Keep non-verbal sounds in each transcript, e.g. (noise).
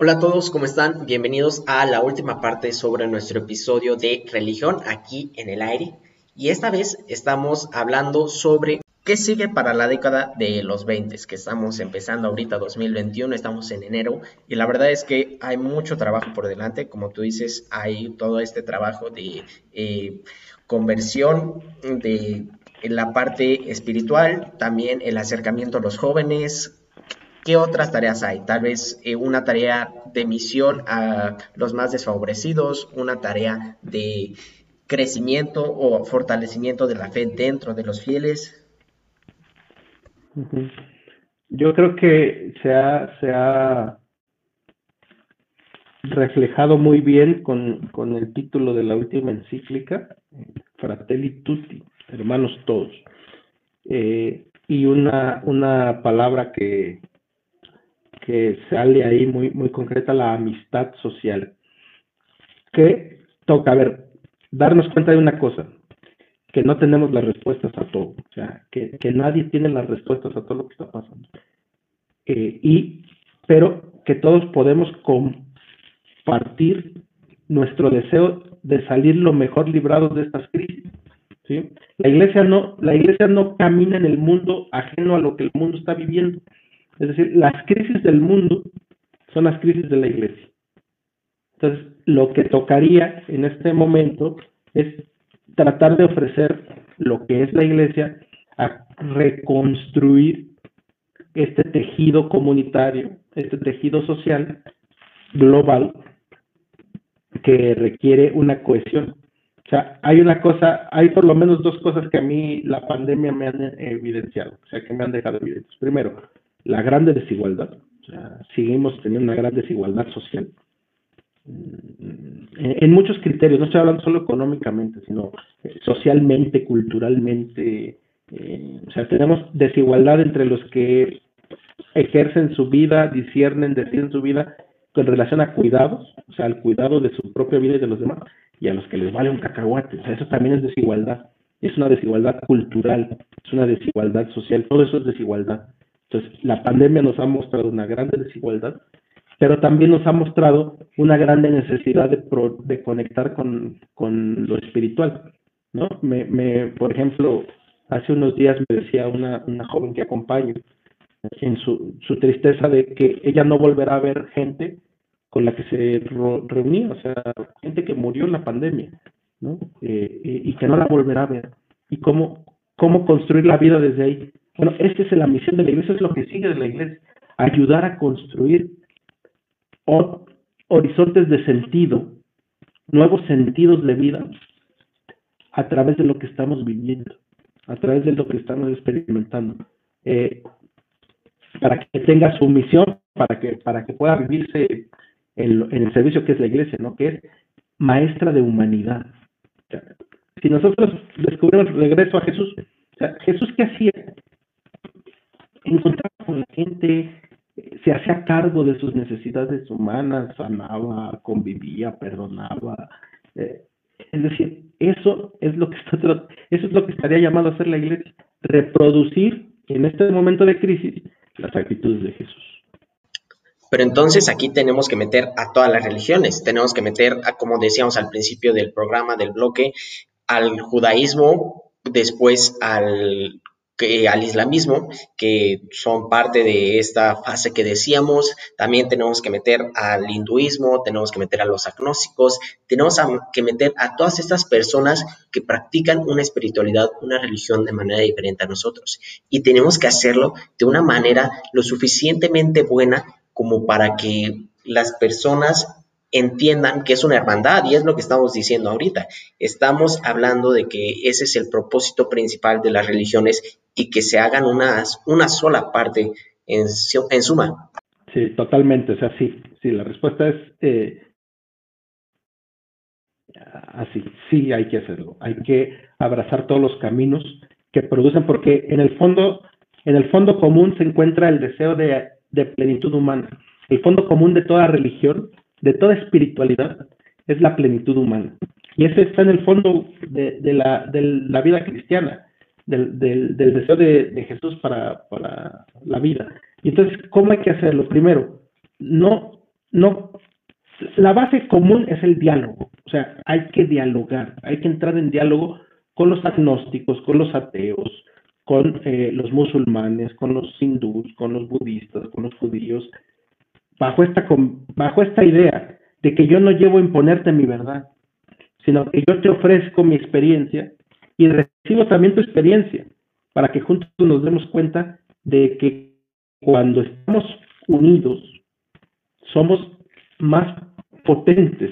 Hola a todos, ¿cómo están? Bienvenidos a la última parte sobre nuestro episodio de religión aquí en el aire. Y esta vez estamos hablando sobre qué sigue para la década de los 20, que estamos empezando ahorita 2021, estamos en enero. Y la verdad es que hay mucho trabajo por delante. Como tú dices, hay todo este trabajo de eh, conversión de la parte espiritual, también el acercamiento a los jóvenes, ¿Qué otras tareas hay? Tal vez eh, una tarea de misión a los más desfavorecidos, una tarea de crecimiento o fortalecimiento de la fe dentro de los fieles. Yo creo que se ha, reflejado muy bien con, el título de la última encíclica, Fratelli Tutti, hermanos todos. Eh, y una palabra que, que sale ahí muy, muy concreta la amistad social. Que toca, a ver, darnos cuenta de una cosa, que no tenemos las respuestas a todo, o sea, que, nadie tiene las respuestas a todo lo que está pasando. Eh, y, pero que todos podemos compartir nuestro deseo de salir lo mejor librados de estas crisis. ¿sí? La, iglesia no, la iglesia no camina en el mundo ajeno a lo que el mundo está viviendo. Es decir, las crisis del mundo son las crisis de la iglesia. Entonces, lo que tocaría en este momento es tratar de ofrecer lo que es la iglesia a reconstruir este tejido comunitario, este tejido social global que requiere una cohesión. O sea, hay una cosa, hay por lo menos dos cosas que a mí la pandemia me han evidenciado, o sea, que me han dejado evidentes. Primero, la grande desigualdad. O sea, seguimos teniendo una gran desigualdad social. En, muchos criterios, no estoy hablando solo económicamente, sino eh, socialmente, culturalmente. Eh, o sea, tenemos desigualdad entre los que ejercen su vida, disciernen, deciden su vida con relación a cuidados, o sea, al cuidado de su propia vida y de los demás, y a los que les vale un cacahuate. O sea, eso también es desigualdad. Es una desigualdad cultural, es una desigualdad social, todo eso es desigualdad. Entonces, la pandemia nos ha mostrado una gran desigualdad, pero también nos ha mostrado una gran necesidad de, de conectar con, con, lo espiritual, ¿no? Me, me, por ejemplo, hace unos días me decía una, una joven que acompaño en su, su tristeza de que ella no volverá a ver gente con la que se reunía, o sea, gente que murió en la pandemia, ¿no? Eh, y que no la volverá a ver. Y cómo, cómo construir la vida desde ahí. Bueno, esta es la misión de la iglesia, es lo que sigue de la iglesia, ayudar a construir horizontes de sentido, nuevos sentidos de vida a través de lo que estamos viviendo, a través de lo que estamos experimentando, eh, para que tenga su misión, para que, para que pueda vivirse en, en, el servicio que es la iglesia, ¿no? que es maestra de humanidad. Si nosotros descubrimos el regreso a Jesús, Jesús qué hacía? Encontraba con la gente, se hacía cargo de sus necesidades humanas, sanaba, convivía, perdonaba. Eh, es decir, eso es lo que está, eso es lo que estaría llamado a hacer la iglesia, reproducir en este momento de crisis las actitudes de Jesús. Pero entonces aquí tenemos que meter a todas las religiones, tenemos que meter, a, como decíamos al principio del programa, del bloque, al judaísmo, después al que, al islamismo, que son parte de esta fase que decíamos. También tenemos que meter al hinduismo, tenemos que meter a los agnósticos, tenemos que meter a todas estas personas que practican una espiritualidad, una religión de manera diferente a nosotros. Y tenemos que hacerlo de una manera lo suficientemente buena como para que las personas entiendan que es una hermandad y es lo que estamos diciendo ahorita. Estamos hablando de que ese es el propósito principal de las religiones y que se hagan una, una sola parte en, en suma. Sí, totalmente. O sea, sí, sí, la respuesta es eh, así. Sí, hay que hacerlo. Hay que abrazar todos los caminos que producen, porque en el fondo, en el fondo común se encuentra el deseo de, de plenitud humana. El fondo común de toda religión de toda espiritualidad es la plenitud humana. Y ese está en el fondo de, la, de la, vida cristiana, del, del, deseo de, Jesús para, para, la vida. Y entonces, ¿cómo hay que hacerlo? Primero, no, no, la base común es el diálogo, o sea, hay que dialogar, hay que entrar en diálogo con los agnósticos, con los ateos, con eh, los musulmanes, con los hindús, con los budistas, con los judíos, bajo esta, bajo esta idea de que yo no llevo a imponerte mi verdad, sino que yo te ofrezco mi experiencia y recibo también tu experiencia, para que juntos nos demos cuenta de que cuando estamos unidos somos más potentes.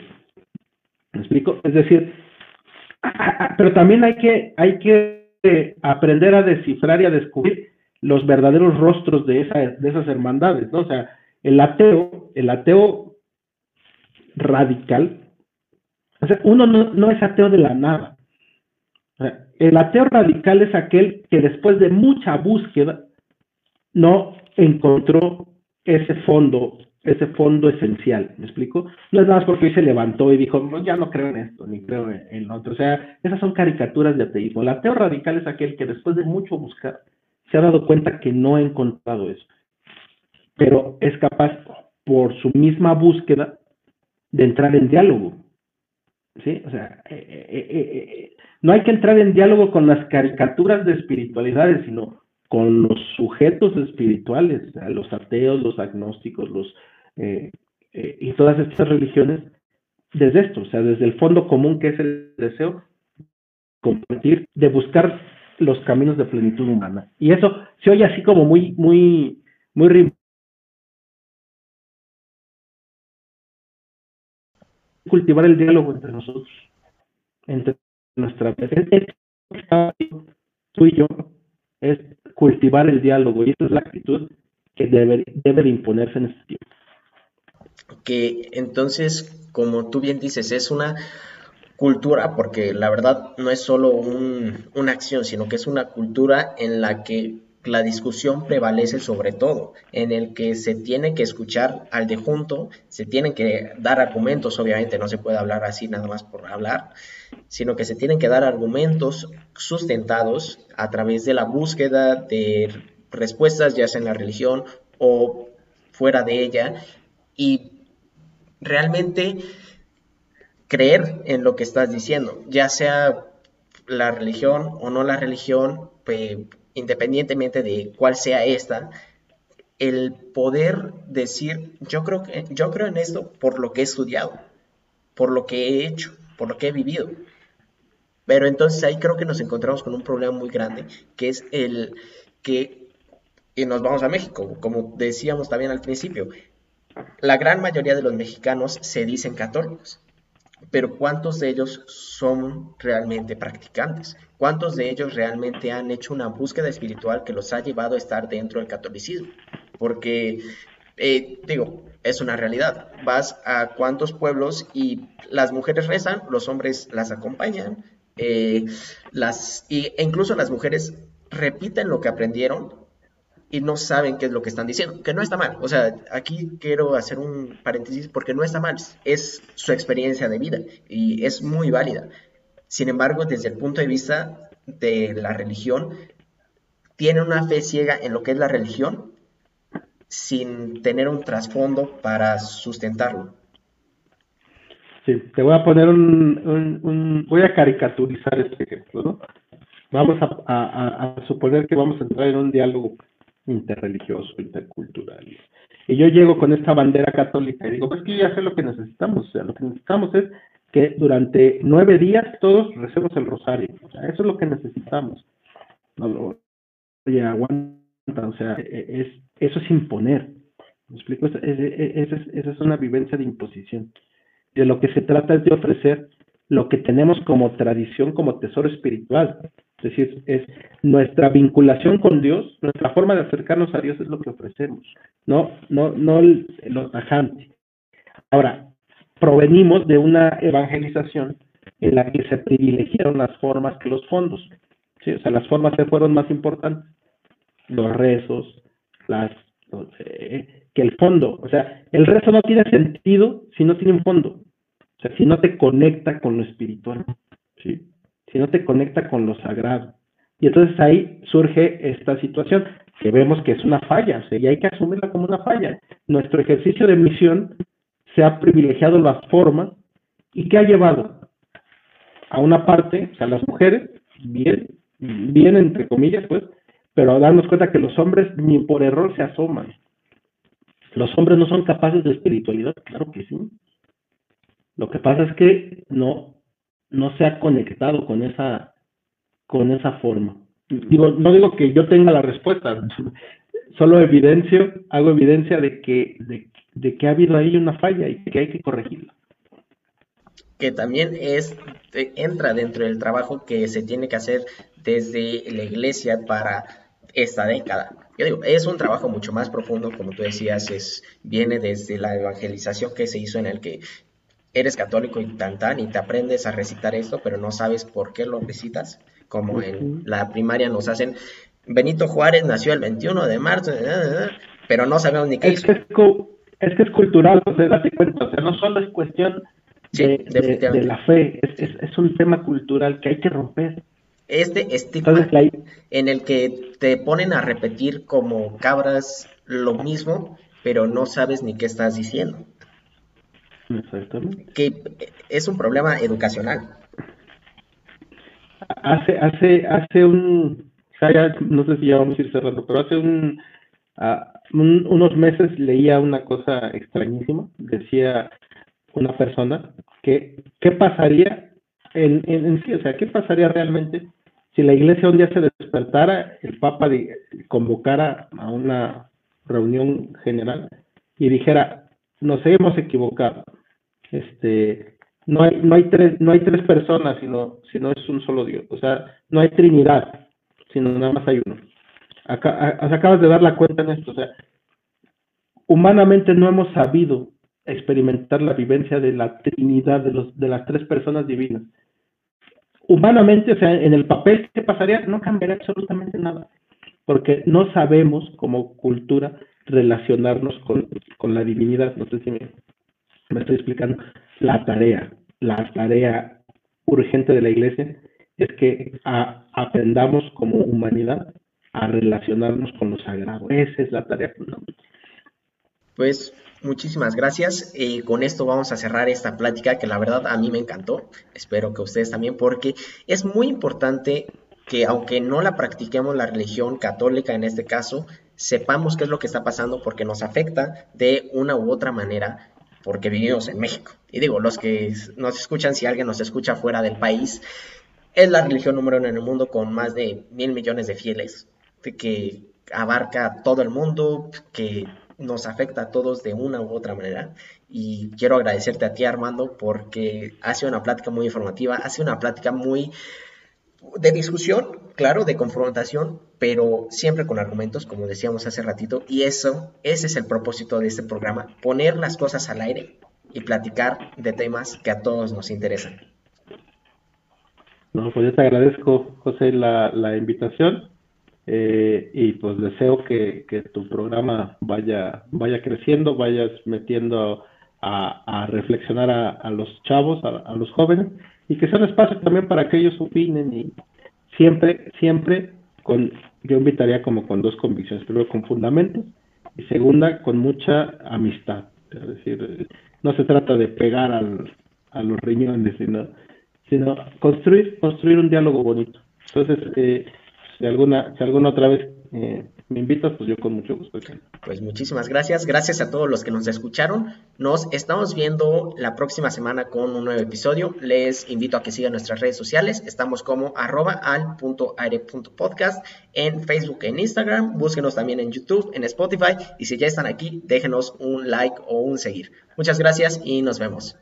¿Me explico? Es decir, (laughs) pero también hay que, hay que aprender a descifrar y a descubrir los verdaderos rostros de, esa, de esas hermandades, ¿no? O sea, el ateo, el ateo radical, o sea, uno no, no es ateo de la nada. el ateo radical es aquel que después de mucha búsqueda no encontró ese fondo ese fondo esencial, ¿me explico? No es nada más porque hoy se levantó y dijo, ya no creo en esto, ni creo en, lo otro. O sea, esas son caricaturas de ateísmo. El ateo radical es aquel que después de mucho buscar se ha dado cuenta que no ha encontrado eso, pero es capaz, por su misma búsqueda, de entrar en diálogo. ¿Sí? O sea, eh, eh, eh, no hay que entrar en diálogo con las caricaturas de espiritualidades, sino con los sujetos espirituales, los ateos, los agnósticos, los y todas estas religiones desde esto, o sea, desde el fondo común que es el deseo compartir, de buscar los caminos de plenitud humana. Y eso se oye así como muy, muy, muy cultivar el diálogo entre nosotros, entre nuestra tú y yo, es cultivar el diálogo y esa es la actitud que debe, debe de imponerse en este tiempo. Que entonces, como tú bien dices, es una cultura, porque la verdad no es solo una acción, sino que es una cultura en la que la discusión prevalece sobre todo, en el que se tiene que escuchar al de junto, se tienen que dar argumentos, obviamente no se puede hablar así nada más por hablar, sino que se tienen que dar argumentos sustentados a través de la búsqueda de respuestas, ya sea en la religión o fuera de ella, y realmente creer en lo que estás diciendo, ya sea la religión o no la religión, pues, independientemente de cuál sea esta, el poder decir, yo creo, que, yo creo en esto por lo que he estudiado, por lo que he hecho, por lo que he vivido. Pero entonces ahí creo que nos encontramos con un problema muy grande, que es el que, y nos vamos a México, como decíamos también al principio, la gran mayoría de los mexicanos se dicen católicos, pero ¿cuántos de ellos son realmente practicantes? ¿Cuántos de ellos realmente han hecho una búsqueda espiritual que los ha llevado a estar dentro del catolicismo? Porque, eh, digo, es una realidad. Vas a cuántos pueblos y las mujeres rezan, los hombres las acompañan, eh, las, e incluso las mujeres repiten lo que aprendieron y no saben qué es lo que están diciendo, que no está mal. O sea, aquí quiero hacer un paréntesis porque no está mal, es su experiencia de vida y es muy válida. Sin embargo, desde el punto de vista de la religión, tiene una fe ciega en lo que es la religión sin tener un trasfondo para sustentarlo. Sí, te voy a poner un, voy a caricaturizar este ejemplo, ¿no? Vamos a suponer que vamos a entrar en un diálogo interreligioso, intercultural. Y yo llego con esta bandera católica y digo, pues que ya sé lo que necesitamos. O sea, lo que necesitamos es que durante nueve días todos recemos el rosario. O sea, eso es lo que necesitamos. No lo oye, aguanta, o sea, e, es, eso es imponer. ¿Me explico? Esa es, esa es una vivencia de imposición. De lo que se trata es de ofrecer lo que tenemos como tradición, como tesoro espiritual. Es decir, es nuestra vinculación con Dios, nuestra forma de acercarnos a Dios es lo que ofrecemos, no, no, no lo tajante. Ahora, provenimos de una evangelización en la que se privilegiaron las formas que los fondos. ¿sí? O sea, las formas se fueron más importantes. Los rezos, las, que el fondo. O sea, el rezo no tiene sentido si no tiene un fondo. O sea, si no te conecta con lo espiritual. ¿sí? No te conecta con lo sagrado. Y entonces ahí surge esta situación que vemos que es una falla, y hay que asumirla como una falla. Nuestro ejercicio de misión se ha privilegiado la forma y que ha llevado a una parte, o sea, las mujeres, bien, bien entre comillas, pues, pero a darnos cuenta que los hombres ni por error se asoman. Los hombres no son capaces de espiritualidad, claro que sí. Lo que pasa es que no, no se ha conectado con esa, con esa forma. Digo, no digo que yo tenga la respuesta, (laughs) solo evidencio, hago evidencia de que, de, de que ha habido ahí una falla y que hay que corregirla que también es entra dentro del trabajo que se tiene que hacer desde la iglesia para esta década. Yo digo, es un trabajo mucho más profundo, como tú decías, es, viene desde la evangelización que se hizo en el que eres católico y tan tan y te aprendes a recitar esto, pero no sabes por qué lo recitas, como en la primaria nos hacen, Benito Juárez nació el 21 de marzo, eh, eh, eh", pero no sabemos ni qué es Que es, que es cultural, o sea, cuenta, o sea, no solo es cuestión de, la fe. Es, un tema cultural que hay que romper. Este estigma en el que te ponen a repetir como cabras lo mismo, pero no sabes ni qué estás diciendo. Exactamente. Que es un problema educacional. Hace, hace, hace un, no sé si ya vamos a ir cerrando, pero hace un, unos meses leía una cosa extrañísima. Decía una persona que qué pasaría en, en, sí, o sea, qué pasaría realmente si la iglesia un día se despertara, el Papa convocara a una reunión general y dijera, nos hemos equivocado, este, no hay, no hay tres, no hay tres personas, sino, sino es un solo Dios, o sea, no hay Trinidad, sino nada más hay uno. Acá, acabas de dar la cuenta en esto, o sea, humanamente no hemos sabido experimentar la vivencia de la Trinidad, de, los, de las tres personas divinas. Humanamente, o sea, en el papel, ¿qué pasaría? No cambiaría absolutamente nada, porque no sabemos como cultura relacionarnos con, con la divinidad. No sé si me, me estoy explicando. La tarea, la tarea urgente de la iglesia es que aprendamos como humanidad a relacionarnos con lo sagrado. Esa es la tarea fundamental. Pues muchísimas gracias. Eh, con esto vamos a cerrar esta plática que la verdad a mí me encantó. Espero que ustedes también porque es muy importante que aunque no la practiquemos la religión católica en este caso, sepamos qué es lo que está pasando porque nos afecta de una u otra manera porque vivimos en México. Y digo, los que nos escuchan, si alguien nos escucha fuera del país, es la religión número uno en el mundo con más de mil millones de fieles, que abarca todo el mundo, que nos afecta a todos de una u otra manera. Y quiero agradecerte a ti, Armando, porque ha sido una plática muy informativa, ha sido una plática muy de discusión, claro, de confrontación, pero siempre con argumentos, como decíamos hace ratito, y eso, ese es el propósito de este programa, poner las cosas al aire y platicar de temas que a todos nos interesan. No, pues yo te agradezco, José, la, la invitación eh, y pues deseo que, que, tu programa vaya, vaya creciendo, vayas metiendo a, a reflexionar a, a, los chavos, a, los jóvenes, y que sea un espacio también para que ellos opinen y siempre, siempre con, yo invitaría como con dos convicciones, primero con fundamentos y segunda con mucha amistad, es decir, no se trata de pegar al, a los riñones, sino, sino construir, construir un diálogo bonito. Entonces, eh, si alguna, si alguna otra vez eh, me invitas, pues yo con mucho gusto. Pues muchísimas gracias. Gracias a todos los que nos escucharon. Nos estamos viendo la próxima semana con un nuevo episodio. Les invito a que sigan nuestras redes sociales. Estamos como arroba al.aire.podcast en Facebook en Instagram. Búsquenos también en YouTube, en Spotify. Y si ya están aquí, déjenos un like o un seguir. Muchas gracias y nos vemos.